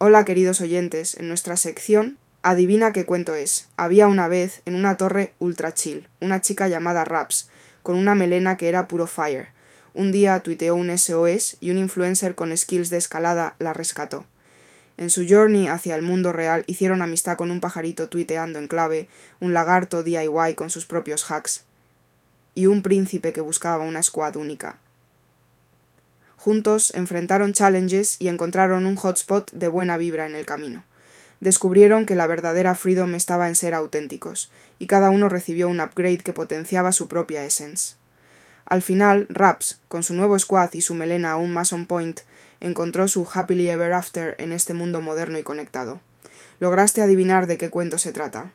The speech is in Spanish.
Hola queridos oyentes, en nuestra sección Adivina qué cuento es. Había una vez, en una torre ultra chill, una chica llamada Raps, con una melena que era puro fire. Un día tuiteó un SOS y un influencer con skills de escalada la rescató. En su journey hacia el mundo real hicieron amistad con un pajarito tuiteando en clave, un lagarto DIY con sus propios hacks y un príncipe que buscaba una squad única. Juntos enfrentaron challenges y encontraron un hotspot de buena vibra en el camino. Descubrieron que la verdadera freedom estaba en ser auténticos, y cada uno recibió un upgrade que potenciaba su propia essence. Al final, Raps, con su nuevo squad y su melena aún más on point, encontró su happily ever after en este mundo moderno y conectado. ¿Lograste adivinar de qué cuento se trata?